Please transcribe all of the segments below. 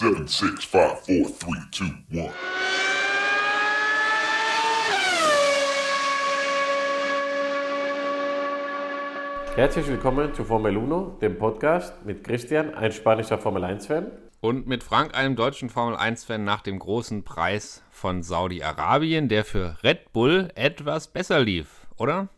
Seven, six, five, four, three, two, one. Herzlich willkommen zu Formel 1, dem Podcast mit Christian, ein spanischer Formel 1-Fan. Und mit Frank, einem deutschen Formel 1-Fan, nach dem großen Preis von Saudi-Arabien, der für Red Bull etwas besser lief, oder?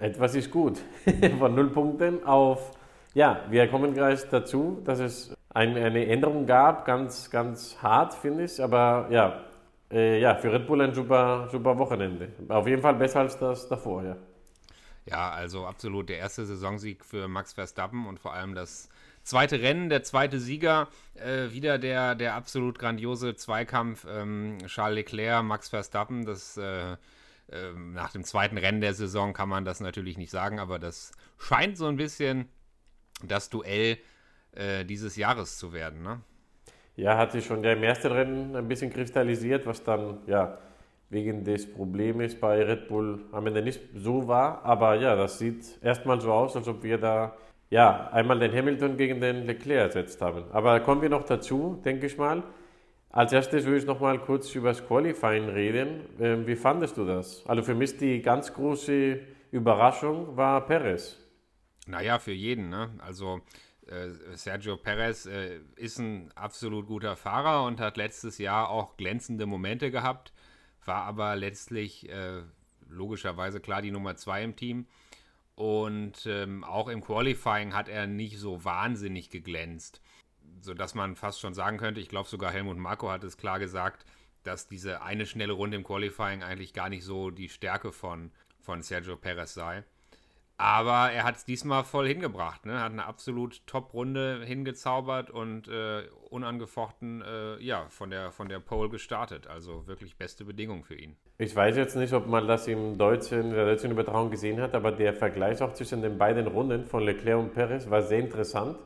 Etwas ist gut. von null Punkten auf. Ja, wir kommen gleich dazu, dass es ein, eine Änderung gab, ganz, ganz hart, finde ich. Aber ja, äh, ja, für Red Bull ein super, super Wochenende. Auf jeden Fall besser als das davor, ja. Ja, also absolut der erste Saisonsieg für Max Verstappen und vor allem das zweite Rennen, der zweite Sieger. Äh, wieder der, der absolut grandiose Zweikampf ähm, Charles Leclerc, Max Verstappen. Das äh, äh, nach dem zweiten Rennen der Saison kann man das natürlich nicht sagen, aber das scheint so ein bisschen das Duell äh, dieses Jahres zu werden. Ne? Ja, hat sich schon ja im ersten Rennen ein bisschen kristallisiert, was dann ja wegen des Problems bei Red Bull am Ende nicht so war. Aber ja, das sieht erstmal so aus, als ob wir da ja einmal den Hamilton gegen den Leclerc ersetzt haben. Aber kommen wir noch dazu, denke ich mal. Als erstes würde ich noch mal kurz über das Qualifying reden. Ähm, wie fandest du das? Also für mich die ganz große Überraschung war Perez. Naja, für jeden. Ne? Also Sergio Perez äh, ist ein absolut guter Fahrer und hat letztes Jahr auch glänzende Momente gehabt war aber letztlich äh, logischerweise klar die Nummer zwei im Team. Und ähm, auch im Qualifying hat er nicht so wahnsinnig geglänzt, sodass man fast schon sagen könnte, ich glaube sogar Helmut Marko hat es klar gesagt, dass diese eine schnelle Runde im Qualifying eigentlich gar nicht so die Stärke von, von Sergio Perez sei. Aber er hat es diesmal voll hingebracht, ne? hat eine absolut Top-Runde hingezaubert und äh, unangefochten äh, ja, von, der, von der Pole gestartet. Also wirklich beste Bedingungen für ihn. Ich weiß jetzt nicht, ob man das im deutschen, in der deutschen Übertragung gesehen hat, aber der Vergleich auch zwischen den beiden Runden von Leclerc und Perez war sehr interessant.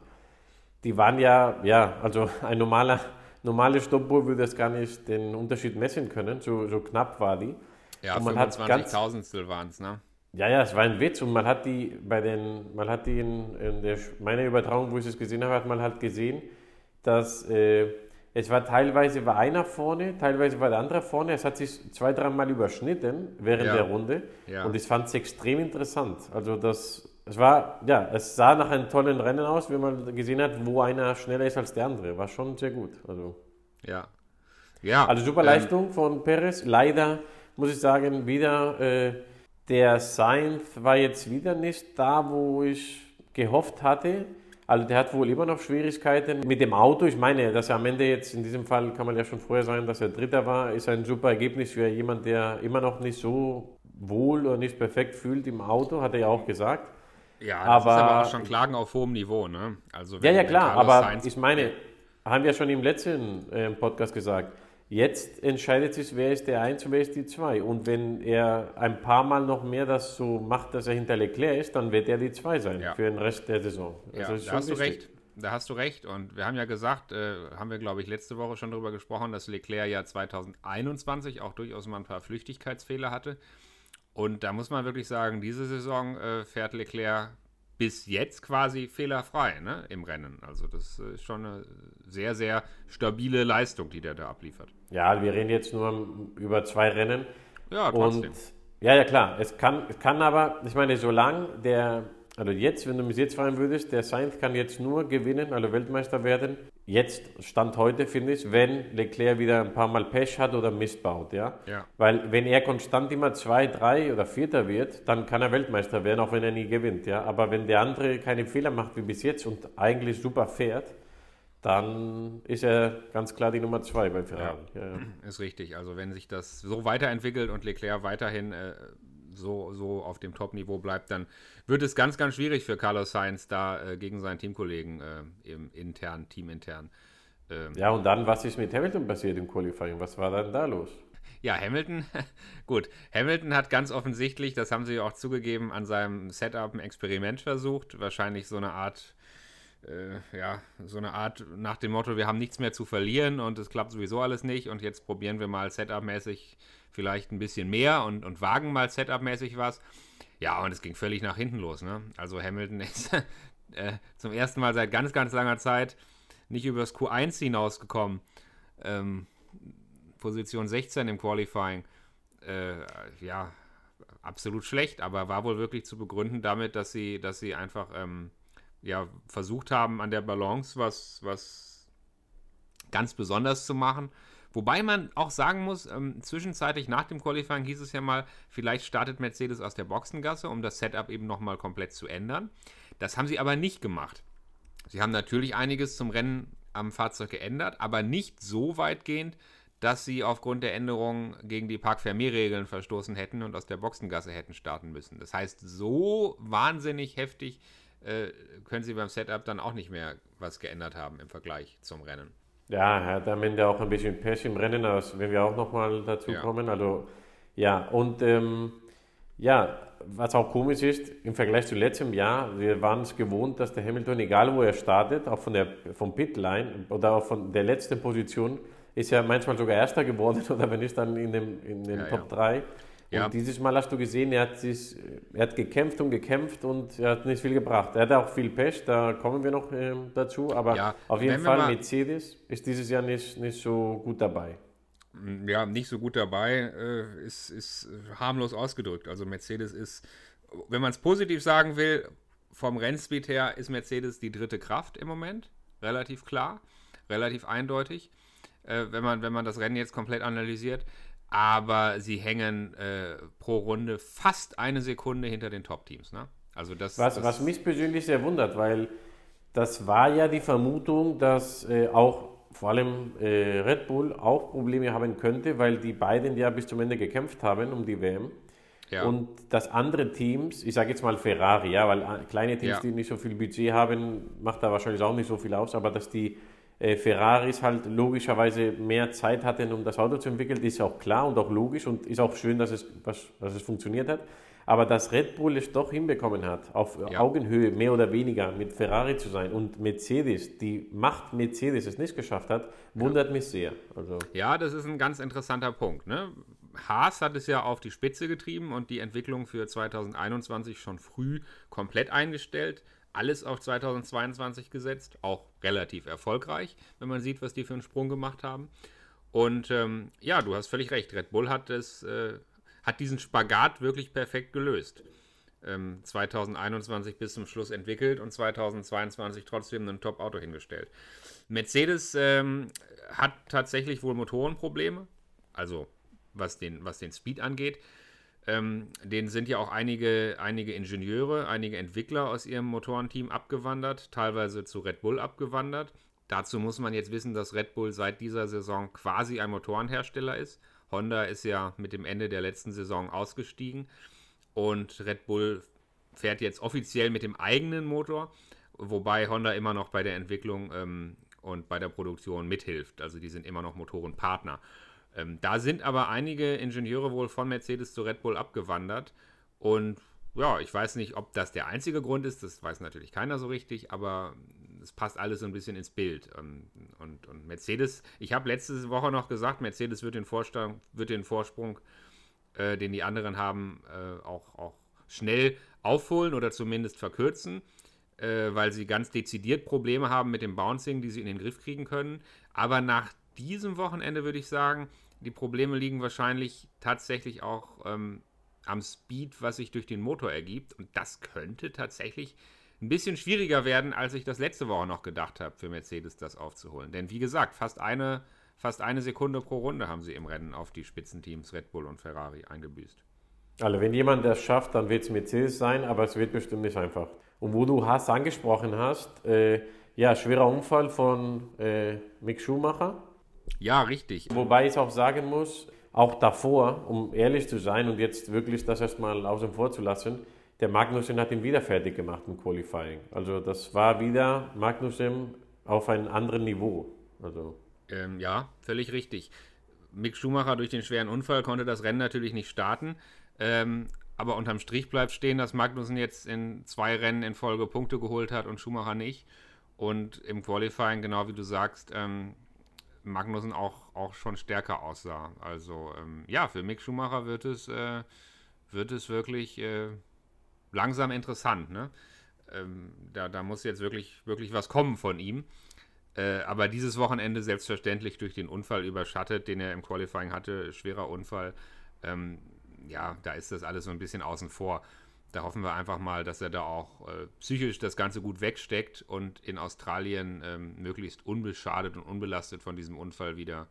Die waren ja, ja, also ein normaler, normale Stoppuhr würde es gar nicht den Unterschied messen können, so, so knapp war die. Ja, 25.000 waren es, ne? Ja, ja, es war ein Witz und man hat die bei den, man hat die in, in der, meiner Übertragung, wo ich es gesehen habe, hat man halt gesehen, dass äh, es war teilweise war einer vorne, teilweise war der andere vorne. Es hat sich zwei, dreimal überschnitten während ja. der Runde ja. und ich fand es extrem interessant. Also das, es war, ja, es sah nach einem tollen Rennen aus, wie man gesehen hat, wo einer schneller ist als der andere. War schon sehr gut. Also ja, ja. Also super ähm, Leistung ähm, von Perez. Leider muss ich sagen, wieder äh, der Sainz war jetzt wieder nicht da, wo ich gehofft hatte. Also der hat wohl immer noch Schwierigkeiten mit dem Auto. Ich meine, dass er am Ende jetzt, in diesem Fall kann man ja schon vorher sagen, dass er Dritter war, ist ein super Ergebnis für jemand, der immer noch nicht so wohl oder nicht perfekt fühlt im Auto, hat er ja auch gesagt. Ja, das aber, ist aber auch schon Klagen auf hohem Niveau, ne? Also ja, ja, klar, aber Sainz ich meine, haben wir schon im letzten äh, Podcast gesagt, Jetzt entscheidet sich, wer ist der 1 und wer ist die 2. Und wenn er ein paar Mal noch mehr das so macht, dass er hinter Leclerc ist, dann wird er die 2 sein ja. für den Rest der Saison. Ja, also da hast wichtig. du recht. Da hast du recht. Und wir haben ja gesagt, äh, haben wir, glaube ich, letzte Woche schon darüber gesprochen, dass Leclerc ja 2021 auch durchaus mal ein paar Flüchtigkeitsfehler hatte. Und da muss man wirklich sagen, diese Saison äh, fährt Leclerc bis jetzt quasi fehlerfrei ne, im Rennen. Also das ist schon eine sehr, sehr stabile Leistung, die der da abliefert. Ja, wir reden jetzt nur über zwei Rennen. Ja, trotzdem. Und, ja, ja, klar. Es kann, es kann aber, ich meine, solange der also jetzt, wenn du mich jetzt fragen würdest, der Sainz kann jetzt nur gewinnen, also Weltmeister werden. Jetzt, Stand heute, finde ich, wenn Leclerc wieder ein paar Mal Pech hat oder Mist baut. Ja? ja? Weil wenn er konstant immer zwei, drei oder Vierter wird, dann kann er Weltmeister werden, auch wenn er nie gewinnt. Ja? Aber wenn der andere keine Fehler macht wie bis jetzt und eigentlich super fährt, dann ist er ganz klar die Nummer zwei bei Ferrari. Ja, ja, ja. Ist richtig. Also wenn sich das so weiterentwickelt und Leclerc weiterhin äh, so, so auf dem Top-Niveau bleibt, dann wird es ganz, ganz schwierig für Carlos Sainz da äh, gegen seinen Teamkollegen äh, im intern, teamintern. Ähm, ja, und dann, was ist mit Hamilton passiert im Qualifying? Was war dann da los? Ja, Hamilton, gut. Hamilton hat ganz offensichtlich, das haben sie auch zugegeben, an seinem Setup ein Experiment versucht. Wahrscheinlich so eine Art, äh, ja, so eine Art nach dem Motto, wir haben nichts mehr zu verlieren und es klappt sowieso alles nicht und jetzt probieren wir mal Setup-mäßig vielleicht ein bisschen mehr und, und wagen mal Setup-mäßig was. Ja, und es ging völlig nach hinten los. Ne? Also Hamilton ist äh, zum ersten Mal seit ganz, ganz langer Zeit nicht übers Q1 hinausgekommen. Ähm, Position 16 im Qualifying. Äh, ja, absolut schlecht, aber war wohl wirklich zu begründen damit, dass sie, dass sie einfach ähm, ja, versucht haben, an der Balance was, was ganz besonders zu machen. Wobei man auch sagen muss, ähm, zwischenzeitlich nach dem Qualifying hieß es ja mal, vielleicht startet Mercedes aus der Boxengasse, um das Setup eben nochmal komplett zu ändern. Das haben sie aber nicht gemacht. Sie haben natürlich einiges zum Rennen am Fahrzeug geändert, aber nicht so weitgehend, dass sie aufgrund der Änderungen gegen die Park-Fermé-Regeln verstoßen hätten und aus der Boxengasse hätten starten müssen. Das heißt, so wahnsinnig heftig äh, können sie beim Setup dann auch nicht mehr was geändert haben im Vergleich zum Rennen. Ja, er hat am Ende auch ein bisschen Pech im Rennen, das werden wir auch nochmal dazu ja. kommen. Also, ja, und ähm, ja, was auch komisch ist, im Vergleich zu letztem Jahr, wir waren es gewohnt, dass der Hamilton, egal wo er startet, auch von der vom Pitline oder auch von der letzten Position, ist ja manchmal sogar Erster geworden oder wenn nicht dann in, dem, in den ja, Top ja. 3. Ja. Und dieses Mal hast du gesehen, er hat, sich, er hat gekämpft und gekämpft und er hat nicht viel gebracht. Er hat auch viel Pech, da kommen wir noch äh, dazu. Aber ja, auf jeden Fall, Mercedes ist dieses Jahr nicht, nicht so gut dabei. Mm, ja, nicht so gut dabei äh, ist, ist harmlos ausgedrückt. Also Mercedes ist, wenn man es positiv sagen will, vom Rennspeed her ist Mercedes die dritte Kraft im Moment. Relativ klar, relativ eindeutig. Äh, wenn, man, wenn man das Rennen jetzt komplett analysiert aber sie hängen äh, pro Runde fast eine Sekunde hinter den Top-Teams. Ne? Also das, was, das was mich persönlich sehr wundert, weil das war ja die Vermutung, dass äh, auch vor allem äh, Red Bull auch Probleme haben könnte, weil die beiden ja bis zum Ende gekämpft haben um die WM. Ja. Und dass andere Teams, ich sage jetzt mal Ferrari, ja, weil äh, kleine Teams, ja. die nicht so viel Budget haben, macht da wahrscheinlich auch nicht so viel aus, aber dass die Ferraris halt logischerweise mehr Zeit hatten, um das Auto zu entwickeln, ist auch klar und auch logisch und ist auch schön, dass es, dass es funktioniert hat. Aber dass Red Bull es doch hinbekommen hat, auf ja. Augenhöhe mehr oder weniger mit Ferrari zu sein und Mercedes, die Macht Mercedes es nicht geschafft hat, wundert ja. mich sehr. Also ja, das ist ein ganz interessanter Punkt. Ne? Haas hat es ja auf die Spitze getrieben und die Entwicklung für 2021 schon früh komplett eingestellt alles auf 2022 gesetzt, auch relativ erfolgreich, wenn man sieht, was die für einen Sprung gemacht haben. Und ähm, ja, du hast völlig recht, Red Bull hat, es, äh, hat diesen Spagat wirklich perfekt gelöst. Ähm, 2021 bis zum Schluss entwickelt und 2022 trotzdem ein Top-Auto hingestellt. Mercedes ähm, hat tatsächlich wohl Motorenprobleme, also was den, was den Speed angeht. Ähm, denen sind ja auch einige, einige Ingenieure, einige Entwickler aus ihrem Motorenteam abgewandert, teilweise zu Red Bull abgewandert. Dazu muss man jetzt wissen, dass Red Bull seit dieser Saison quasi ein Motorenhersteller ist. Honda ist ja mit dem Ende der letzten Saison ausgestiegen und Red Bull fährt jetzt offiziell mit dem eigenen Motor, wobei Honda immer noch bei der Entwicklung ähm, und bei der Produktion mithilft. Also die sind immer noch Motorenpartner. Ähm, da sind aber einige Ingenieure wohl von Mercedes zu Red Bull abgewandert. Und ja, ich weiß nicht, ob das der einzige Grund ist, das weiß natürlich keiner so richtig, aber es passt alles so ein bisschen ins Bild. Und, und, und Mercedes, ich habe letzte Woche noch gesagt, Mercedes wird den, Vorstand, wird den Vorsprung, äh, den die anderen haben, äh, auch, auch schnell aufholen oder zumindest verkürzen, äh, weil sie ganz dezidiert Probleme haben mit dem Bouncing, die sie in den Griff kriegen können. Aber nach diesem Wochenende würde ich sagen, die Probleme liegen wahrscheinlich tatsächlich auch ähm, am Speed, was sich durch den Motor ergibt. Und das könnte tatsächlich ein bisschen schwieriger werden, als ich das letzte Woche noch gedacht habe, für Mercedes das aufzuholen. Denn wie gesagt, fast eine, fast eine Sekunde pro Runde haben sie im Rennen auf die Spitzenteams Red Bull und Ferrari eingebüßt. Also wenn jemand das schafft, dann wird es Mercedes sein, aber es wird bestimmt nicht einfach. Und wo du Haas angesprochen hast, äh, ja, schwerer Unfall von äh, Mick Schumacher ja, richtig. Wobei ich auch sagen muss, auch davor, um ehrlich zu sein und jetzt wirklich das erstmal außen vor zu lassen, der Magnussen hat ihn wieder fertig gemacht im Qualifying. Also das war wieder Magnussen auf einem anderen Niveau. Also. Ähm, ja, völlig richtig. Mick Schumacher durch den schweren Unfall konnte das Rennen natürlich nicht starten. Ähm, aber unterm Strich bleibt stehen, dass Magnussen jetzt in zwei Rennen in Folge Punkte geholt hat und Schumacher nicht. Und im Qualifying, genau wie du sagst, ähm, Magnussen auch, auch schon stärker aussah. Also ähm, ja, für Mick Schumacher wird es, äh, wird es wirklich äh, langsam interessant. Ne? Ähm, da, da muss jetzt wirklich, wirklich was kommen von ihm. Äh, aber dieses Wochenende selbstverständlich durch den Unfall überschattet, den er im Qualifying hatte, schwerer Unfall. Ähm, ja, da ist das alles so ein bisschen außen vor. Da hoffen wir einfach mal, dass er da auch äh, psychisch das Ganze gut wegsteckt und in Australien ähm, möglichst unbeschadet und unbelastet von diesem Unfall wieder,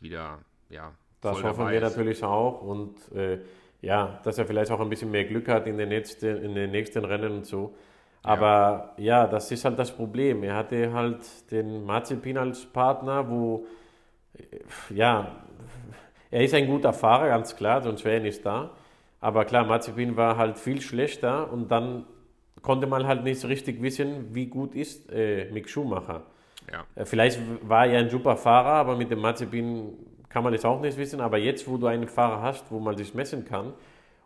wieder ja, das hoffen wir natürlich auch und äh, ja, dass er vielleicht auch ein bisschen mehr Glück hat in den nächsten, in den nächsten Rennen und so. Aber ja. ja, das ist halt das Problem. Er hatte halt den Mazepin als Partner, wo ja, er ist ein guter Fahrer, ganz klar, sonst wäre er nicht da. Aber klar, Mazepin war halt viel schlechter und dann konnte man halt nicht so richtig wissen, wie gut ist äh, Mick Schumacher. Ja. Äh, vielleicht war er ein super Fahrer, aber mit dem Mazepin kann man das auch nicht wissen. Aber jetzt, wo du einen Fahrer hast, wo man sich messen kann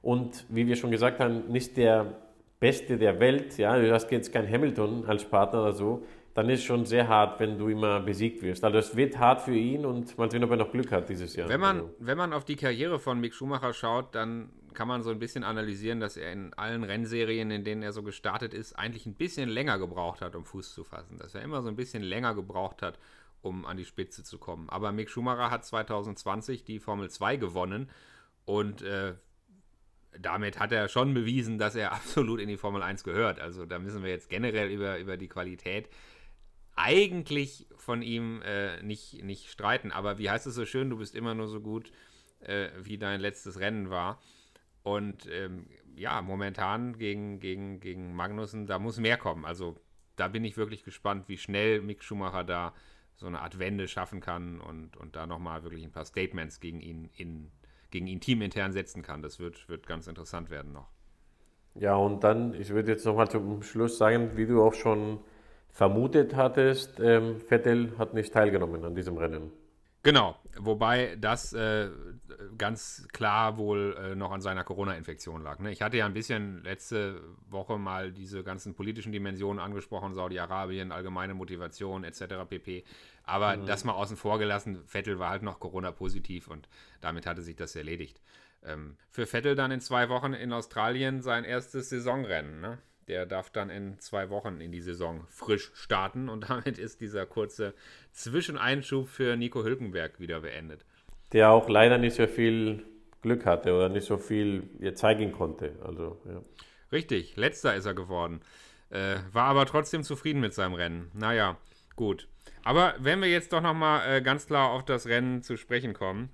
und wie wir schon gesagt haben, nicht der Beste der Welt, ja, du hast jetzt kein Hamilton als Partner oder so, dann ist es schon sehr hart, wenn du immer besiegt wirst. Also es wird hart für ihn und mal sehen, ob er noch Glück hat dieses Jahr. Wenn man, also. wenn man auf die Karriere von Mick Schumacher schaut, dann kann man so ein bisschen analysieren, dass er in allen Rennserien, in denen er so gestartet ist, eigentlich ein bisschen länger gebraucht hat, um Fuß zu fassen. Dass er immer so ein bisschen länger gebraucht hat, um an die Spitze zu kommen. Aber Mick Schumacher hat 2020 die Formel 2 gewonnen und äh, damit hat er schon bewiesen, dass er absolut in die Formel 1 gehört. Also da müssen wir jetzt generell über, über die Qualität eigentlich von ihm äh, nicht, nicht streiten. Aber wie heißt es so schön, du bist immer nur so gut, äh, wie dein letztes Rennen war. Und ähm, ja, momentan gegen, gegen, gegen Magnussen, da muss mehr kommen. Also da bin ich wirklich gespannt, wie schnell Mick Schumacher da so eine Art Wende schaffen kann und, und da nochmal wirklich ein paar Statements gegen ihn, in, gegen ihn teamintern setzen kann. Das wird, wird ganz interessant werden noch. Ja, und dann, ich würde jetzt nochmal zum Schluss sagen, wie du auch schon vermutet hattest, ähm, Vettel hat nicht teilgenommen an diesem Rennen. Genau, wobei das äh, ganz klar wohl äh, noch an seiner Corona-Infektion lag. Ne? Ich hatte ja ein bisschen letzte Woche mal diese ganzen politischen Dimensionen angesprochen, Saudi-Arabien, allgemeine Motivation etc. pp. Aber mhm. das mal außen vor gelassen, Vettel war halt noch Corona-positiv und damit hatte sich das erledigt. Ähm, für Vettel dann in zwei Wochen in Australien sein erstes Saisonrennen. Ne? Der darf dann in zwei Wochen in die Saison frisch starten und damit ist dieser kurze Zwischeneinschub für Nico Hülkenberg wieder beendet. Der auch leider nicht so viel Glück hatte oder nicht so viel zeigen konnte. Also, ja. Richtig, letzter ist er geworden. Äh, war aber trotzdem zufrieden mit seinem Rennen. Naja, gut. Aber wenn wir jetzt doch nochmal äh, ganz klar auf das Rennen zu sprechen kommen,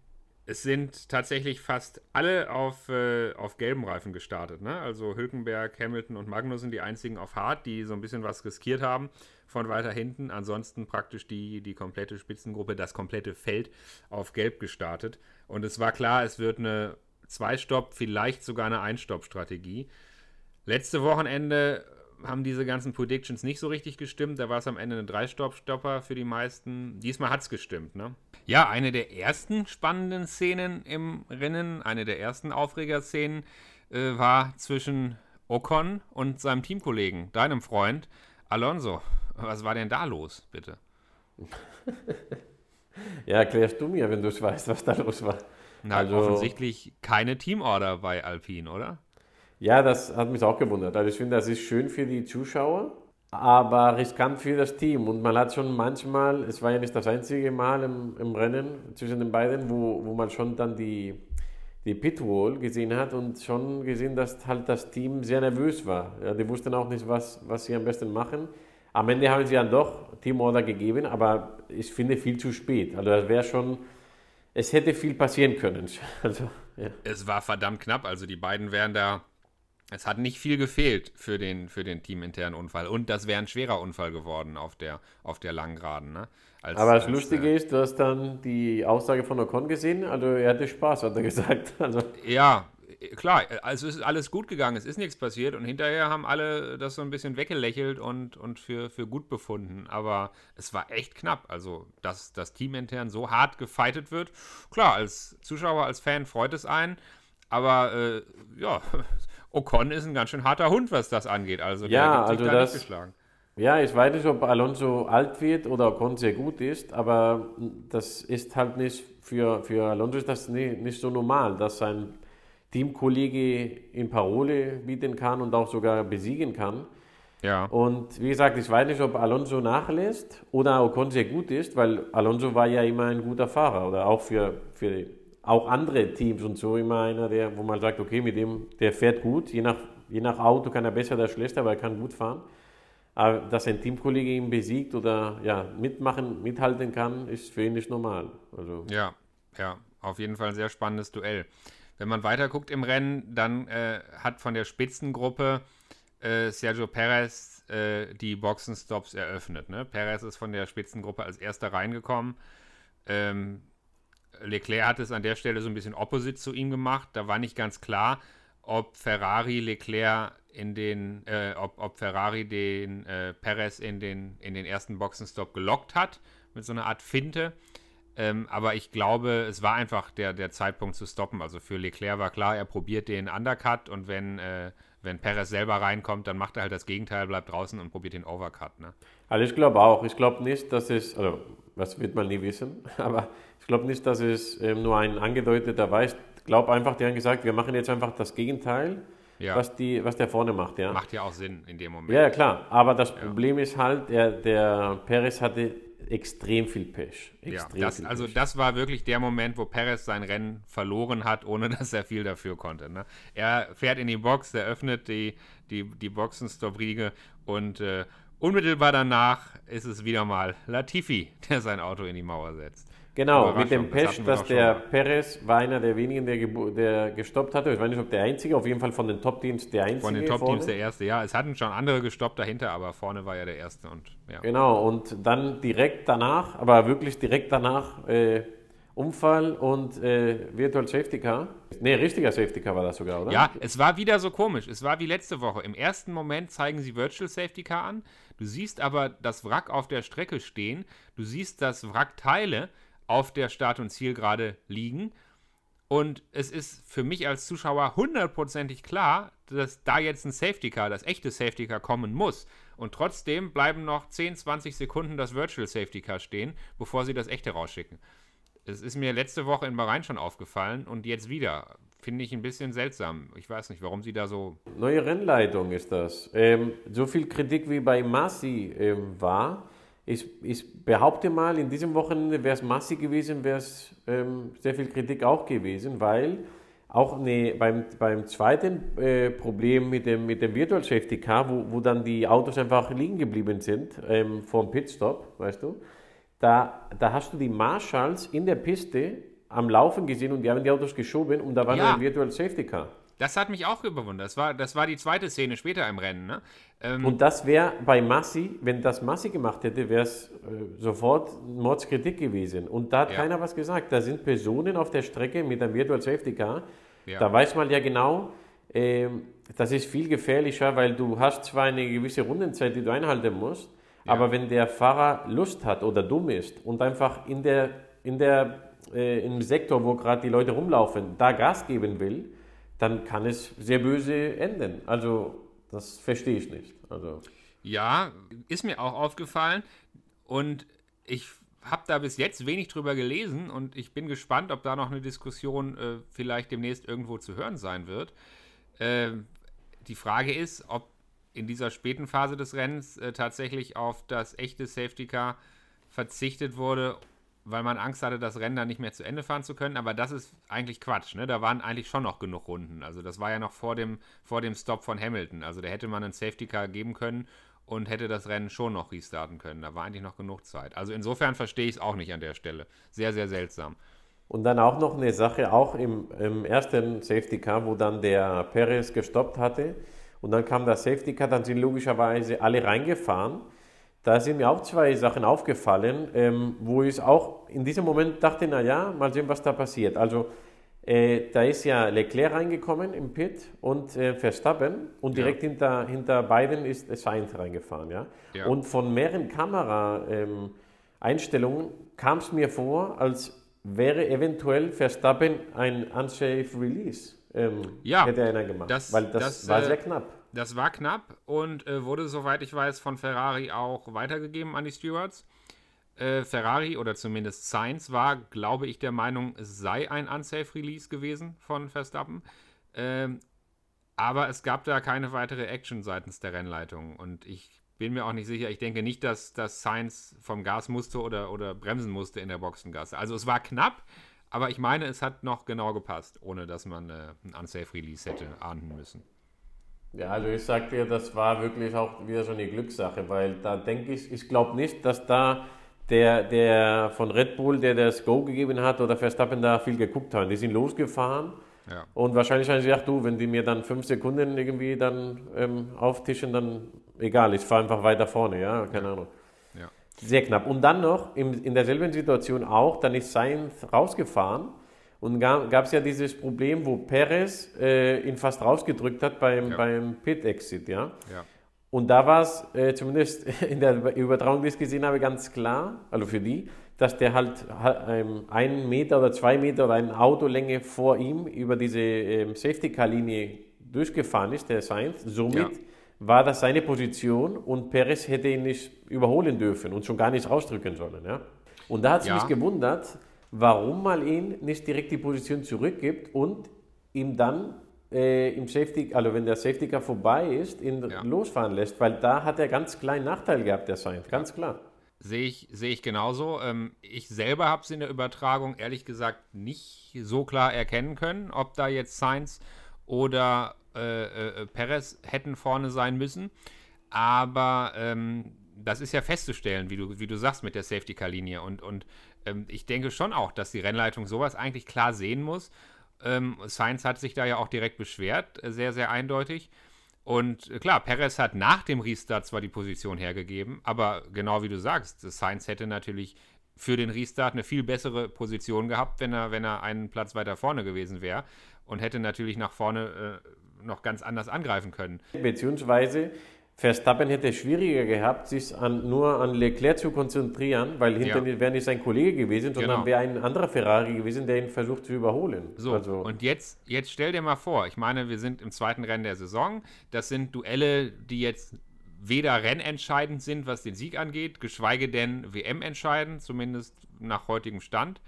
es sind tatsächlich fast alle auf, äh, auf gelben Reifen gestartet. Ne? Also Hülkenberg, Hamilton und Magnussen die einzigen auf hart, die so ein bisschen was riskiert haben von weiter hinten. Ansonsten praktisch die, die komplette Spitzengruppe, das komplette Feld auf gelb gestartet. Und es war klar, es wird eine Zwei-Stopp, vielleicht sogar eine Ein-Stopp-Strategie. Letzte Wochenende haben diese ganzen Predictions nicht so richtig gestimmt. Da war es am Ende ein Drei-Stopp-Stopper für die meisten. Diesmal hat es gestimmt, ne? Ja, eine der ersten spannenden Szenen im Rennen, eine der ersten Aufregerszenen äh, war zwischen Ocon und seinem Teamkollegen, deinem Freund Alonso. Was war denn da los, bitte? ja, erklärst du mir, wenn du es weißt, was da los war. Na, also, offensichtlich keine Teamorder bei Alpine, oder? Ja, das hat mich auch gewundert. Also ich finde, das ist schön für die Zuschauer, aber riskant für das Team. Und man hat schon manchmal, es war ja nicht das einzige Mal im, im Rennen zwischen den beiden, wo, wo man schon dann die, die Pitwall gesehen hat und schon gesehen, dass halt das Team sehr nervös war. Ja, die wussten auch nicht, was, was sie am besten machen. Am Ende haben sie dann doch Teamorder gegeben, aber ich finde viel zu spät. Also das wäre schon, es hätte viel passieren können. Also, ja. Es war verdammt knapp. Also die beiden wären da es hat nicht viel gefehlt für den, für den teaminternen Unfall. Und das wäre ein schwerer Unfall geworden auf der, auf der Langgeraden. Ne? Als, Aber das als, Lustige äh, ist, du hast dann die Aussage von Ocon gesehen. Also er hatte Spaß, hat er gesagt. Also. Ja, klar. Also es ist alles gut gegangen. Es ist nichts passiert. Und hinterher haben alle das so ein bisschen weggelächelt und, und für, für gut befunden. Aber es war echt knapp. Also, dass das teamintern so hart gefeitet wird. Klar, als Zuschauer, als Fan freut es einen. Aber äh, ja, Ocon ist ein ganz schön harter Hund, was das angeht. Also ja, also da das, geschlagen. Ja, ich weiß nicht, ob Alonso alt wird oder Ocon sehr gut ist, aber das ist halt nicht für, für Alonso ist das nicht, nicht so normal, dass sein Teamkollege in Parole bieten kann und auch sogar besiegen kann. Ja. Und wie gesagt, ich weiß nicht, ob Alonso nachlässt oder Ocon sehr gut ist, weil Alonso war ja immer ein guter Fahrer oder auch für, für auch andere Teams und so immer einer, der, wo man sagt, okay, mit dem, der fährt gut, je nach, je nach Auto kann er besser oder schlechter, aber er kann gut fahren. Aber dass ein Teamkollege ihn besiegt oder ja, mitmachen, mithalten kann, ist für ihn nicht normal. Also. Ja, ja, auf jeden Fall ein sehr spannendes Duell. Wenn man weiter guckt im Rennen, dann äh, hat von der Spitzengruppe äh, Sergio Perez äh, die Boxenstops eröffnet. Ne? Perez ist von der Spitzengruppe als erster reingekommen. Ähm, Leclerc hat es an der Stelle so ein bisschen opposite zu ihm gemacht. Da war nicht ganz klar, ob Ferrari Leclerc in den, äh, ob, ob, Ferrari den äh, Perez in den, in den ersten Boxenstopp gelockt hat mit so einer Art Finte. Ähm, aber ich glaube, es war einfach der, der Zeitpunkt zu stoppen. Also für Leclerc war klar, er probiert den Undercut und wenn, äh, wenn Perez selber reinkommt, dann macht er halt das Gegenteil, bleibt draußen und probiert den Overcut. Ne? Also ich glaube auch, ich glaube nicht, dass es, also das wird man nie wissen, aber ich glaube nicht, dass es ähm, nur ein angedeuteter war. Ich glaube einfach, die haben gesagt, wir machen jetzt einfach das Gegenteil. Ja. Was, die, was der vorne macht. Ja. Macht ja auch Sinn in dem Moment. Ja, klar. Aber das ja. Problem ist halt, der, der Perez hatte extrem viel Pech. Extrem ja, das, viel also Pech. das war wirklich der Moment, wo Perez sein Rennen verloren hat, ohne dass er viel dafür konnte. Ne? Er fährt in die Box, er öffnet die, die, die Boxenstopp-Riege und äh, unmittelbar danach ist es wieder mal Latifi, der sein Auto in die Mauer setzt. Genau, mit dem Pech, dass der Perez war einer der wenigen, der, der gestoppt hatte. Ich weiß nicht, ob der Einzige, auf jeden Fall von den Top-Teams der Einzige. Von den Top-Teams der Erste, ja. Es hatten schon andere gestoppt dahinter, aber vorne war ja der Erste. Und, ja. Genau, und dann direkt danach, aber wirklich direkt danach, äh, Unfall und äh, Virtual Safety Car. Ne, richtiger Safety Car war das sogar, oder? Ja, es war wieder so komisch. Es war wie letzte Woche. Im ersten Moment zeigen sie Virtual Safety Car an. Du siehst aber das Wrack auf der Strecke stehen. Du siehst das Wrackteile auf der Start- und Zielgerade liegen. Und es ist für mich als Zuschauer hundertprozentig klar, dass da jetzt ein Safety Car, das echte Safety Car kommen muss. Und trotzdem bleiben noch 10, 20 Sekunden das Virtual Safety Car stehen, bevor sie das echte rausschicken. Es ist mir letzte Woche in Bahrain schon aufgefallen und jetzt wieder. Finde ich ein bisschen seltsam. Ich weiß nicht, warum sie da so. Neue Rennleitung ist das. Ähm, so viel Kritik wie bei Masi ähm, war, ich, ich, behaupte mal, in diesem Wochenende wäre es massig gewesen, wäre es ähm, sehr viel Kritik auch gewesen, weil auch ne, beim, beim zweiten äh, Problem mit dem, mit dem Virtual Safety Car, wo, wo dann die Autos einfach liegen geblieben sind ähm, vom Pitstop, weißt du, da, da hast du die Marshalls in der Piste am Laufen gesehen und die haben die Autos geschoben und da war ja. ein Virtual Safety Car. Das hat mich auch überwundert. Das war, das war die zweite Szene später im Rennen. Ne? Ähm und das wäre bei Massi, wenn das Massi gemacht hätte, wäre es äh, sofort Mordskritik gewesen. Und da hat ja. keiner was gesagt. Da sind Personen auf der Strecke mit einem Virtual Safety Car. Ja. Da weiß man ja genau, äh, das ist viel gefährlicher, weil du hast zwar eine gewisse Rundenzeit, die du einhalten musst, ja. aber wenn der Fahrer Lust hat oder dumm ist und einfach in der, in der, äh, im Sektor, wo gerade die Leute rumlaufen, da Gas geben will, dann kann es sehr böse enden. Also das verstehe ich nicht. Also. Ja, ist mir auch aufgefallen und ich habe da bis jetzt wenig drüber gelesen und ich bin gespannt, ob da noch eine Diskussion äh, vielleicht demnächst irgendwo zu hören sein wird. Äh, die Frage ist, ob in dieser späten Phase des Rennens äh, tatsächlich auf das echte Safety Car verzichtet wurde weil man Angst hatte, das Rennen dann nicht mehr zu Ende fahren zu können. Aber das ist eigentlich Quatsch. Ne? Da waren eigentlich schon noch genug Runden. Also das war ja noch vor dem, vor dem Stop von Hamilton. Also da hätte man einen Safety Car geben können und hätte das Rennen schon noch restarten können. Da war eigentlich noch genug Zeit. Also insofern verstehe ich es auch nicht an der Stelle. Sehr, sehr seltsam. Und dann auch noch eine Sache, auch im, im ersten Safety Car, wo dann der Perez gestoppt hatte. Und dann kam das Safety Car, dann sind logischerweise alle reingefahren. Da sind mir auch zwei Sachen aufgefallen, ähm, wo ich auch in diesem Moment dachte, naja, mal sehen, was da passiert. Also äh, da ist ja Leclerc reingekommen im Pit und äh, Verstappen und direkt ja. hinter, hinter beiden ist Sainz reingefahren. Ja? ja. Und von mehreren Kamera-Einstellungen ähm, kam es mir vor, als wäre eventuell Verstappen ein unsafe Release. Ähm, ja, hätte einer gemacht, das, weil das, das war äh, sehr knapp. Das war knapp und äh, wurde, soweit ich weiß, von Ferrari auch weitergegeben an die Stewards. Äh, Ferrari oder zumindest Sainz war, glaube ich, der Meinung, es sei ein unsafe Release gewesen von Verstappen. Ähm, Aber es gab da keine weitere Action seitens der Rennleitung. Und ich bin mir auch nicht sicher. Ich denke nicht, dass, dass Sainz vom Gas musste oder, oder bremsen musste in der Boxengasse. Also es war knapp, aber ich meine, es hat noch genau gepasst, ohne dass man äh, ein Unsafe Release hätte ahnden müssen. Ja, also ich sag dir, das war wirklich auch wieder so eine Glückssache, weil da denke ich, ich glaube nicht, dass da der, der von Red Bull, der das Go gegeben hat, oder Verstappen da viel geguckt haben. Die sind losgefahren ja. und wahrscheinlich haben sie gedacht, du, wenn die mir dann fünf Sekunden irgendwie dann ähm, auftischen, dann egal, ich fahre einfach weiter vorne, ja, keine ja. Ahnung. Ja. Sehr knapp. Und dann noch, in, in derselben Situation auch, dann ist Sainz rausgefahren und gab es ja dieses Problem, wo Perez äh, ihn fast rausgedrückt hat beim, ja. beim Pit-Exit, ja? ja. Und da war es äh, zumindest in der Übertragung, die ich gesehen habe, ganz klar, also für die, dass der halt ähm, einen Meter oder zwei Meter oder eine Autolänge vor ihm über diese ähm, Safety-Car-Linie durchgefahren ist, der Sainz. Somit ja. war das seine Position und Perez hätte ihn nicht überholen dürfen und schon gar nicht rausdrücken sollen. Ja? Und da hat es mich gewundert, warum man ihn nicht direkt die Position zurückgibt und ihm dann äh, im Safety, also wenn der Safety Car vorbei ist, ihn ja. losfahren lässt, weil da hat er ganz kleinen Nachteil gehabt, der Sainz, ganz klar. Sehe ich, sehe ich genauso. Ähm, ich selber habe es in der Übertragung ehrlich gesagt nicht so klar erkennen können, ob da jetzt Sainz oder äh, äh, Perez hätten vorne sein müssen. Aber ähm, das ist ja festzustellen, wie du, wie du sagst mit der Safety-Car-Linie. Und, und ähm, ich denke schon auch, dass die Rennleitung sowas eigentlich klar sehen muss. Ähm, Sainz hat sich da ja auch direkt beschwert, äh, sehr, sehr eindeutig. Und äh, klar, Perez hat nach dem Restart zwar die Position hergegeben, aber genau wie du sagst, Sainz hätte natürlich für den Restart eine viel bessere Position gehabt, wenn er, wenn er einen Platz weiter vorne gewesen wäre und hätte natürlich nach vorne äh, noch ganz anders angreifen können. Beziehungsweise Verstappen hätte es schwieriger gehabt, sich an, nur an Leclerc zu konzentrieren, weil hinter ja. wäre nicht sein Kollege gewesen, sondern genau. wäre ein anderer Ferrari gewesen, der ihn versucht zu überholen. So, also. und jetzt, jetzt stell dir mal vor, ich meine, wir sind im zweiten Rennen der Saison. Das sind Duelle, die jetzt weder rennentscheidend sind, was den Sieg angeht, geschweige denn WM entscheidend, zumindest nach heutigem Stand.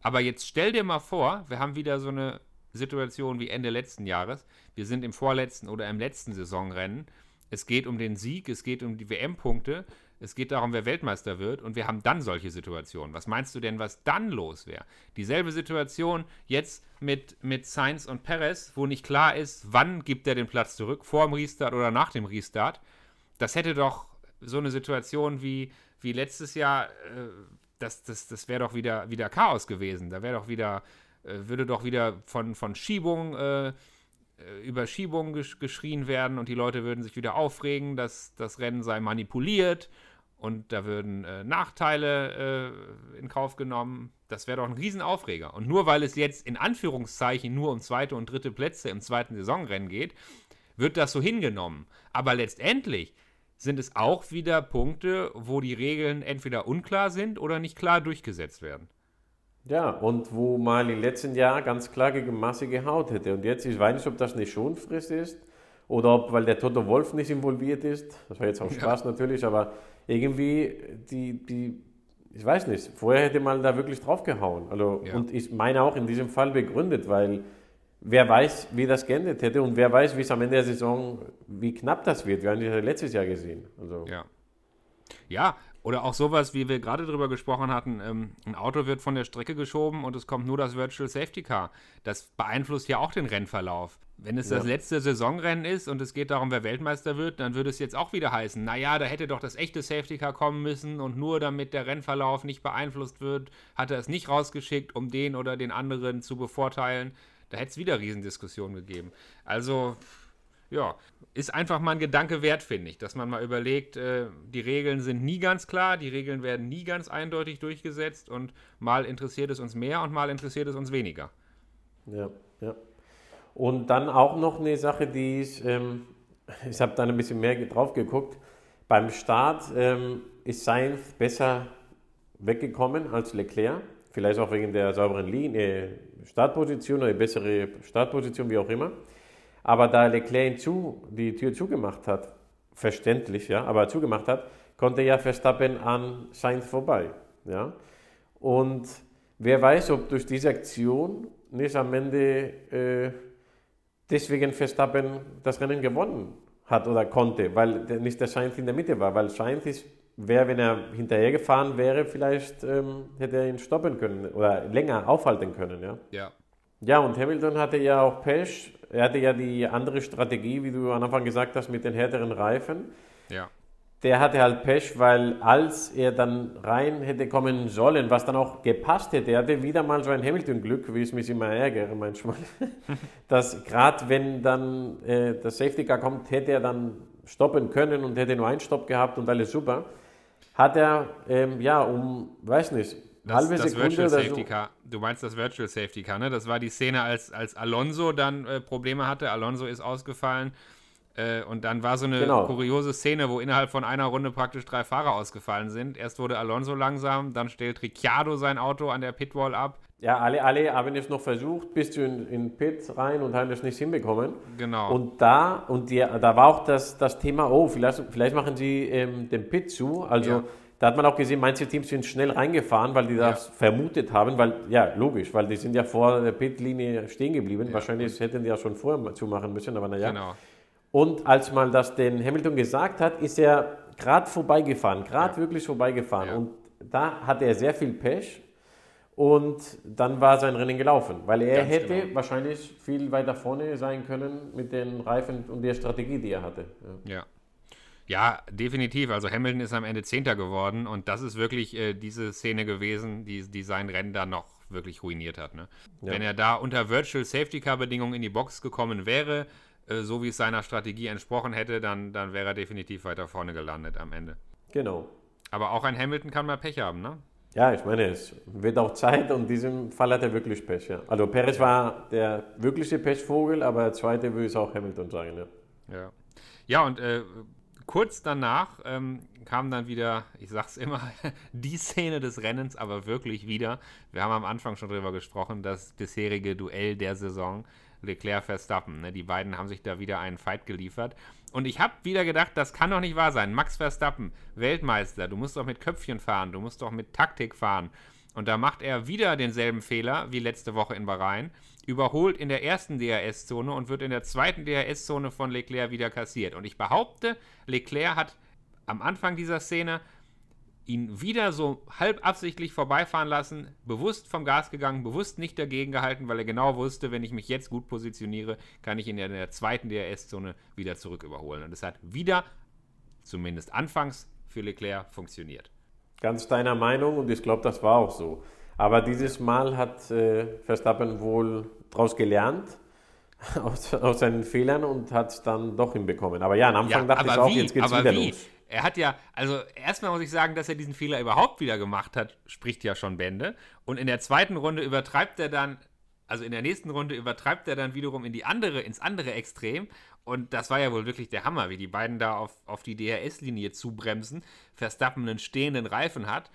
Aber jetzt stell dir mal vor, wir haben wieder so eine Situation wie Ende letzten Jahres. Wir sind im vorletzten oder im letzten Saisonrennen es geht um den Sieg, es geht um die WM-Punkte, es geht darum, wer Weltmeister wird und wir haben dann solche Situationen. Was meinst du denn, was dann los wäre? Dieselbe Situation jetzt mit, mit Sainz und Perez, wo nicht klar ist, wann gibt er den Platz zurück, vor dem Restart oder nach dem Restart. Das hätte doch so eine Situation wie, wie letztes Jahr, äh, das, das, das wäre doch wieder, wieder Chaos gewesen. Da wäre doch wieder, äh, würde doch wieder von, von Schiebung äh, äh, über Schiebungen gesch geschrien werden und die Leute würden sich wieder aufregen, dass das Rennen sei manipuliert und da würden äh, Nachteile äh, in Kauf genommen. Das wäre doch ein Riesenaufreger. Und nur weil es jetzt in Anführungszeichen nur um zweite und dritte Plätze im zweiten Saisonrennen geht, wird das so hingenommen. Aber letztendlich sind es auch wieder Punkte, wo die Regeln entweder unklar sind oder nicht klar durchgesetzt werden. Ja, und wo mal im letzten Jahr ganz klar gegen Masse gehaut hätte. Und jetzt, ich weiß nicht, ob das eine Schonfrist ist oder ob, weil der Toto Wolf nicht involviert ist. Das war jetzt auch Spaß ja. natürlich, aber irgendwie, die, die, ich weiß nicht, vorher hätte man da wirklich draufgehauen. Also, ja. Und ich meine auch in diesem Fall begründet, weil wer weiß, wie das geendet hätte und wer weiß, wie es am Ende der Saison, wie knapp das wird. Wir haben das ja letztes Jahr gesehen. Also. Ja. Ja, oder auch sowas, wie wir gerade drüber gesprochen hatten, ähm, ein Auto wird von der Strecke geschoben und es kommt nur das Virtual Safety Car. Das beeinflusst ja auch den Rennverlauf. Wenn es ja. das letzte Saisonrennen ist und es geht darum, wer Weltmeister wird, dann würde es jetzt auch wieder heißen, naja, da hätte doch das echte Safety Car kommen müssen und nur damit der Rennverlauf nicht beeinflusst wird, hat er es nicht rausgeschickt, um den oder den anderen zu bevorteilen. Da hätte es wieder Riesendiskussionen gegeben. Also, ja, ist einfach mal ein Gedanke wert, finde ich, dass man mal überlegt, äh, die Regeln sind nie ganz klar, die Regeln werden nie ganz eindeutig durchgesetzt und mal interessiert es uns mehr und mal interessiert es uns weniger. Ja, ja. Und dann auch noch eine Sache, die ich, ähm, ich habe da ein bisschen mehr drauf geguckt. Beim Start ähm, ist Sainz besser weggekommen als Leclerc. Vielleicht auch wegen der sauberen Linie, Startposition oder bessere Startposition, wie auch immer. Aber da Leclerc zu, die Tür zugemacht hat, verständlich, ja, aber zugemacht hat, konnte ja Verstappen an Sainz vorbei. Ja? Und wer weiß, ob durch diese Aktion nicht am Ende äh, deswegen Verstappen das Rennen gewonnen hat oder konnte, weil nicht der Sainz in der Mitte war, weil Sainz wäre, wenn er hinterher gefahren wäre, vielleicht ähm, hätte er ihn stoppen können oder länger aufhalten können. Ja? ja. Ja, und Hamilton hatte ja auch Pech. Er hatte ja die andere Strategie, wie du am Anfang gesagt hast, mit den härteren Reifen. Ja. Der hatte halt Pech, weil als er dann rein hätte kommen sollen, was dann auch gepasst hätte, er hatte wieder mal so ein Hamilton-Glück, wie es mich immer ärgere manchmal, dass gerade wenn dann äh, das Safety Car kommt, hätte er dann stoppen können und hätte nur einen Stopp gehabt und alles super hat er, ähm, ja, um, weiß nicht, das, halbe das Sekunde Virtual Safety so. Car. Du meinst das Virtual Safety Car, ne? Das war die Szene, als, als Alonso dann äh, Probleme hatte. Alonso ist ausgefallen. Äh, und dann war so eine genau. kuriose Szene, wo innerhalb von einer Runde praktisch drei Fahrer ausgefallen sind. Erst wurde Alonso langsam, dann stellt Ricciardo sein Auto an der Pitwall ab. Ja, alle, alle haben es noch versucht, bis zu in, in Pit rein und haben es nicht hinbekommen. Genau. Und da, und die, da war auch das, das Thema, oh, vielleicht, vielleicht machen sie ähm, den Pit zu. Also ja. Da hat man auch gesehen, manche Teams sind schnell reingefahren, weil die das ja. vermutet haben, weil, ja, logisch, weil die sind ja vor der Pitlinie stehen geblieben. Ja. Wahrscheinlich hätten die ja schon vorher zumachen müssen, aber naja. Genau. Und als man das den Hamilton gesagt hat, ist er gerade vorbeigefahren, gerade wirklich vorbeigefahren. Und da hatte er sehr viel Pech und dann war sein Rennen gelaufen, weil er Ganz hätte genau. wahrscheinlich viel weiter vorne sein können mit den Reifen und der Strategie, die er hatte. Ja. Ja. definitiv. Also Hamilton ist am Ende Zehnter geworden und das ist wirklich äh, diese Szene gewesen, die, die sein Rennen dann noch wirklich ruiniert hat. Ne? Ja. Wenn er da unter Virtual Safety Car Bedingungen in die Box gekommen wäre, äh, so wie es seiner Strategie entsprochen hätte, dann, dann wäre er definitiv weiter vorne gelandet am Ende. Genau. Aber auch ein Hamilton kann mal Pech haben, ne? Ja, ich meine, es wird auch Zeit und in diesem Fall hat er wirklich Pech. Ja. Also Perez war der wirkliche Pechvogel, aber der zweite würde ich auch Hamilton sagen. Ja, ja. ja und äh, kurz danach ähm, kam dann wieder, ich sag's immer, die Szene des Rennens, aber wirklich wieder. Wir haben am Anfang schon drüber gesprochen, das bisherige Duell der Saison. Leclerc-Verstappen. Ne? Die beiden haben sich da wieder einen Fight geliefert. Und ich habe wieder gedacht, das kann doch nicht wahr sein. Max Verstappen, Weltmeister, du musst doch mit Köpfchen fahren, du musst doch mit Taktik fahren. Und da macht er wieder denselben Fehler wie letzte Woche in Bahrain, überholt in der ersten DRS-Zone und wird in der zweiten DRS-Zone von Leclerc wieder kassiert. Und ich behaupte, Leclerc hat am Anfang dieser Szene ihn wieder so halb absichtlich vorbeifahren lassen, bewusst vom Gas gegangen, bewusst nicht dagegen gehalten, weil er genau wusste, wenn ich mich jetzt gut positioniere, kann ich ihn in der zweiten DRS-Zone wieder zurück überholen. Und es hat wieder, zumindest anfangs, für Leclerc funktioniert. Ganz deiner Meinung und ich glaube, das war auch so. Aber dieses Mal hat äh, Verstappen wohl daraus gelernt, aus, aus, seinen Fehlern und hat es dann doch hinbekommen. Aber ja, am Anfang ja, dachte ich auch, wie? jetzt geht es wieder wie? los. Er hat ja, also erstmal muss ich sagen, dass er diesen Fehler überhaupt wieder gemacht hat, spricht ja schon Bände. Und in der zweiten Runde übertreibt er dann, also in der nächsten Runde übertreibt er dann wiederum in die andere, ins andere Extrem. Und das war ja wohl wirklich der Hammer, wie die beiden da auf, auf die DRS-Linie zubremsen, Verstappen einen stehenden Reifen hat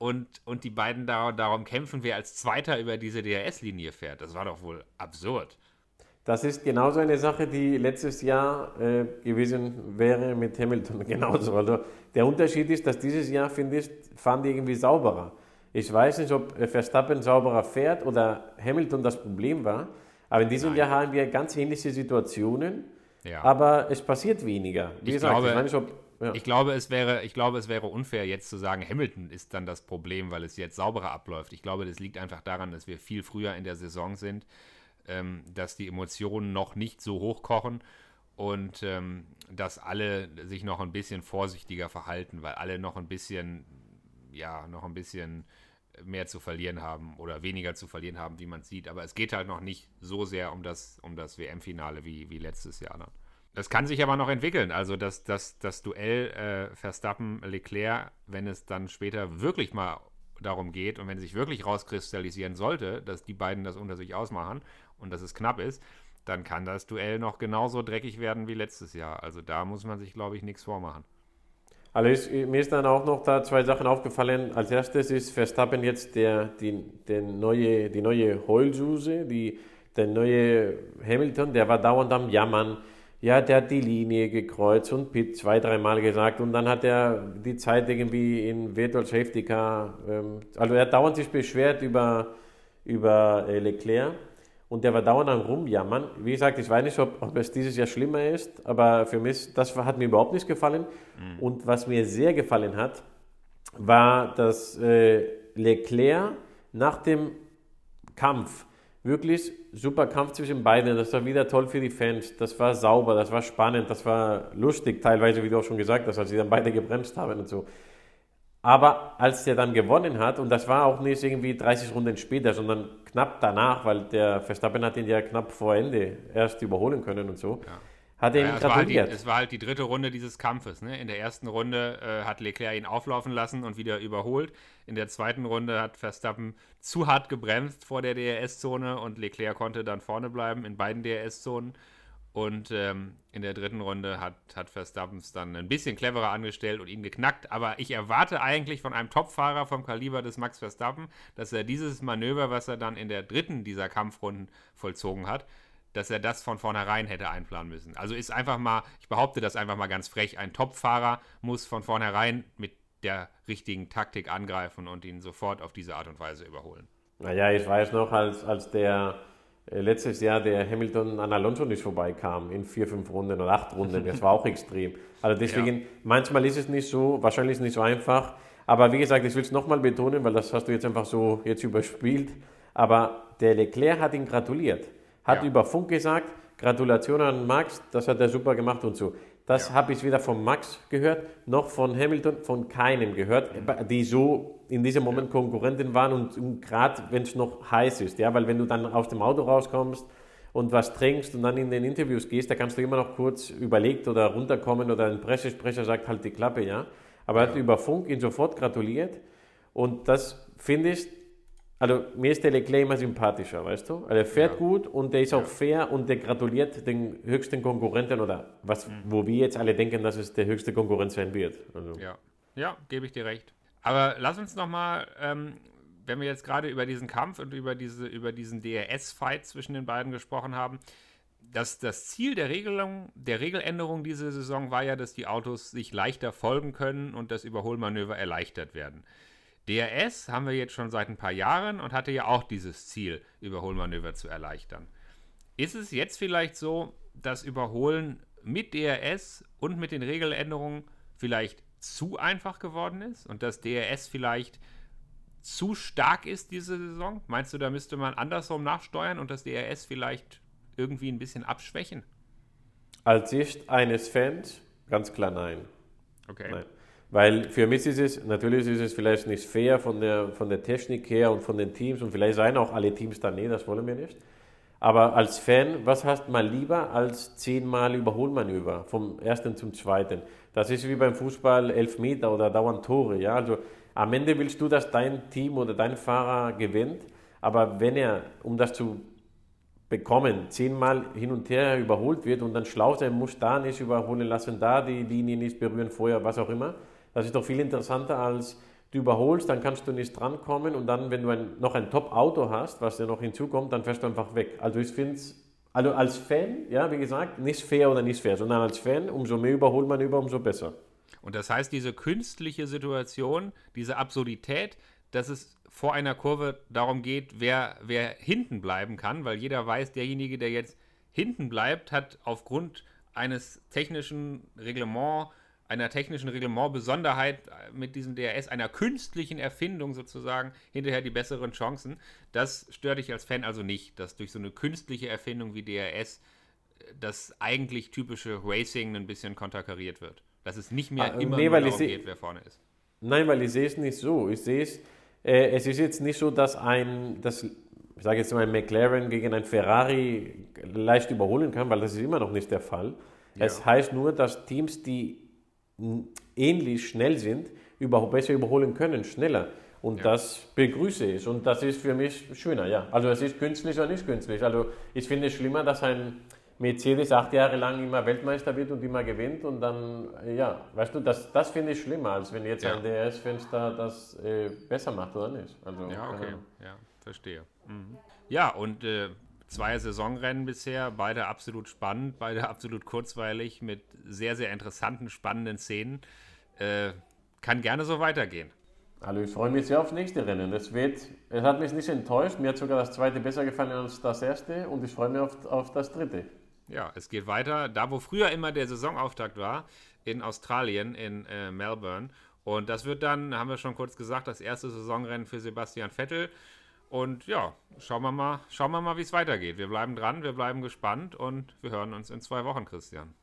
und, und die beiden da, darum kämpfen, wer als Zweiter über diese DRS-Linie fährt. Das war doch wohl absurd. Das ist genauso eine Sache, die letztes Jahr äh, gewesen wäre mit Hamilton. Genauso. Also der Unterschied ist, dass dieses Jahr, finde ich, fahren die irgendwie sauberer. Ich weiß nicht, ob Verstappen sauberer fährt oder Hamilton das Problem war. Aber in diesem Nein. Jahr haben wir ganz ähnliche Situationen. Ja. Aber es passiert weniger. Wie ich, gesagt, glaube, ich, nicht, ob, ja. ich, glaube, es wäre, ich glaube, es wäre unfair, jetzt zu sagen, Hamilton ist dann das Problem, weil es jetzt sauberer abläuft. Ich glaube, das liegt einfach daran, dass wir viel früher in der Saison sind ähm, dass die Emotionen noch nicht so hoch kochen und ähm, dass alle sich noch ein bisschen vorsichtiger verhalten, weil alle noch ein bisschen, ja, noch ein bisschen mehr zu verlieren haben oder weniger zu verlieren haben, wie man sieht. Aber es geht halt noch nicht so sehr um das, um das WM-Finale wie, wie letztes Jahr dann. Das kann sich aber noch entwickeln. Also das, das, das Duell äh, Verstappen-Leclerc, wenn es dann später wirklich mal darum geht und wenn sich wirklich rauskristallisieren sollte, dass die beiden das unter sich ausmachen und dass es knapp ist, dann kann das Duell noch genauso dreckig werden wie letztes Jahr. Also da muss man sich, glaube ich, nichts vormachen. Also mir ist dann auch noch da zwei Sachen aufgefallen. Als erstes ist Verstappen jetzt der, die, der neue, die neue Heulsuse, die, der neue Hamilton, der war dauernd am Jammern. Ja, der hat die Linie gekreuzt und Pitt zwei, dreimal gesagt und dann hat er die Zeit irgendwie in Virtual Safety Car, ähm, also er hat dauernd sich beschwert über, über äh, Leclerc und der war dauernd am Rumjammern. Wie gesagt, ich weiß nicht, ob, ob es dieses Jahr schlimmer ist, aber für mich, das hat mir überhaupt nicht gefallen. Mhm. Und was mir sehr gefallen hat, war, dass äh, Leclerc nach dem Kampf, wirklich super Kampf zwischen beiden, das war wieder toll für die Fans, das war sauber, das war spannend, das war lustig teilweise, wie du auch schon gesagt hast, als sie dann beide gebremst haben und so. Aber als der dann gewonnen hat, und das war auch nicht irgendwie 30 Runden später, sondern knapp danach, weil der Verstappen hat ihn ja knapp vor Ende erst überholen können und so, ja. Hat er ihn ja, es gratuliert. War halt die, es war halt die dritte Runde dieses Kampfes. Ne? In der ersten Runde äh, hat Leclerc ihn auflaufen lassen und wieder überholt. In der zweiten Runde hat Verstappen zu hart gebremst vor der DRS-Zone und Leclerc konnte dann vorne bleiben in beiden DRS-Zonen. Und ähm, in der dritten Runde hat, hat Verstappen es dann ein bisschen cleverer angestellt und ihn geknackt. Aber ich erwarte eigentlich von einem Topfahrer vom Kaliber des Max Verstappen, dass er dieses Manöver, was er dann in der dritten dieser Kampfrunden vollzogen hat, dass er das von vornherein hätte einplanen müssen. Also ist einfach mal, ich behaupte das einfach mal ganz frech, ein Topfahrer muss von vornherein mit der richtigen Taktik angreifen und ihn sofort auf diese Art und Weise überholen. Naja, ich weiß noch, als, als der äh, letztes Jahr der Hamilton an Alonso nicht vorbeikam in vier, fünf Runden oder acht Runden. Das war auch extrem. Also deswegen, ja. manchmal ist es nicht so, wahrscheinlich ist es nicht so einfach. Aber wie gesagt, ich will es nochmal betonen, weil das hast du jetzt einfach so jetzt überspielt. Aber der Leclerc hat ihn gratuliert. Hat ja. über Funk gesagt, Gratulation an Max, das hat er super gemacht und so. Das ja. habe ich weder von Max gehört, noch von Hamilton, von keinem gehört, die so in diesem Moment. Konkurrenten waren und, und gerade wenn es noch heiß ist, ja, weil wenn du dann aus dem Auto rauskommst und was trinkst und dann in den Interviews gehst, da kannst du immer noch kurz überlegt oder runterkommen oder ein Pressesprecher sagt halt die Klappe, ja. Aber er ja. hat über Funk ihn sofort gratuliert und das finde ich, also mir ist der Leclerc immer sympathischer, weißt du? Also er fährt ja. gut und der ist auch fair und der gratuliert den höchsten Konkurrenten oder was, mhm. wo wir jetzt alle denken, dass es der höchste Konkurrent sein wird. Also. Ja, ja, gebe ich dir recht. Aber lass uns nochmal, ähm, wenn wir jetzt gerade über diesen Kampf und über, diese, über diesen DRS-Fight zwischen den beiden gesprochen haben, das, das Ziel der Regelung, der Regeländerung diese Saison war ja, dass die Autos sich leichter folgen können und das Überholmanöver erleichtert werden. DRS haben wir jetzt schon seit ein paar Jahren und hatte ja auch dieses Ziel, Überholmanöver zu erleichtern. Ist es jetzt vielleicht so, dass Überholen mit DRS und mit den Regeländerungen vielleicht zu einfach geworden ist und dass DRS vielleicht zu stark ist diese Saison? Meinst du, da müsste man andersrum nachsteuern und das DRS vielleicht irgendwie ein bisschen abschwächen? Als Sicht eines Fans ganz klar nein. Okay. Nein. Weil für mich ist es, natürlich ist es vielleicht nicht fair von der, von der Technik her und von den Teams und vielleicht seien auch alle Teams da, nee, das wollen wir nicht. Aber als Fan, was hast du mal lieber als zehnmal Überholmanöver vom ersten zum zweiten? Das ist wie beim Fußball Elfmeter oder dauernd Tore. Ja? Also am Ende willst du, dass dein Team oder dein Fahrer gewinnt, aber wenn er, um das zu bekommen, zehnmal hin und her überholt wird und dann schlau sein muss, da nicht überholen lassen, da die Linie nicht berühren, vorher, was auch immer, das ist doch viel interessanter als du überholst, dann kannst du nicht drankommen und dann, wenn du ein, noch ein Top-Auto hast, was dir noch hinzukommt, dann fährst du einfach weg. Also ich finde es, also als Fan, ja, wie gesagt, nicht fair oder nicht fair, sondern als Fan, umso mehr überholt man über, umso besser. Und das heißt, diese künstliche Situation, diese Absurdität, dass es vor einer Kurve darum geht, wer, wer hinten bleiben kann, weil jeder weiß, derjenige, der jetzt hinten bleibt, hat aufgrund eines technischen Reglements einer technischen Reglementbesonderheit äh, mit diesem DRS, einer künstlichen Erfindung sozusagen, hinterher die besseren Chancen. Das stört dich als Fan also nicht, dass durch so eine künstliche Erfindung wie DRS äh, das eigentlich typische Racing ein bisschen konterkariert wird. Dass es nicht mehr ah, immer nee, darum geht, wer vorne ist. Nein, weil ich sehe es nicht so. Ich sehe es, äh, es ist jetzt nicht so, dass ein, dass, ich sage jetzt mal, ein McLaren gegen ein Ferrari leicht überholen kann, weil das ist immer noch nicht der Fall. Ja. Es heißt nur, dass Teams, die ähnlich schnell sind, überhaupt besser überholen können, schneller. Und ja. das begrüße ich. Und das ist für mich schöner, ja. Also es ist künstlich oder nicht künstlich. Also ich finde es schlimmer, dass ein Mercedes acht Jahre lang immer Weltmeister wird und immer gewinnt und dann, ja, weißt du, das, das finde ich schlimmer, als wenn jetzt ja. ein DRS-Fenster das äh, besser macht oder nicht. Also, ja, okay, äh, ja, verstehe. Mhm. Ja, und äh, zwei Saisonrennen bisher, beide absolut spannend, beide absolut kurzweilig mit sehr, sehr interessanten, spannenden Szenen. Äh, kann gerne so weitergehen. Also ich freue mich sehr aufs nächste Rennen. Es, wird, es hat mich nicht enttäuscht. Mir hat sogar das zweite besser gefallen als das erste und ich freue mich auf, auf das dritte. Ja, es geht weiter. Da, wo früher immer der Saisonauftakt war, in Australien, in äh, Melbourne. Und das wird dann, haben wir schon kurz gesagt, das erste Saisonrennen für Sebastian Vettel. Und ja, schauen wir mal, schauen wir mal, wie es weitergeht. Wir bleiben dran, wir bleiben gespannt und wir hören uns in zwei Wochen, Christian.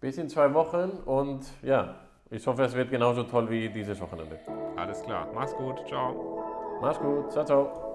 Bis in zwei Wochen und ja, ich hoffe, es wird genauso toll wie dieses Wochenende. Alles klar. Mach's gut. Ciao. Mach's gut. Ciao, ciao.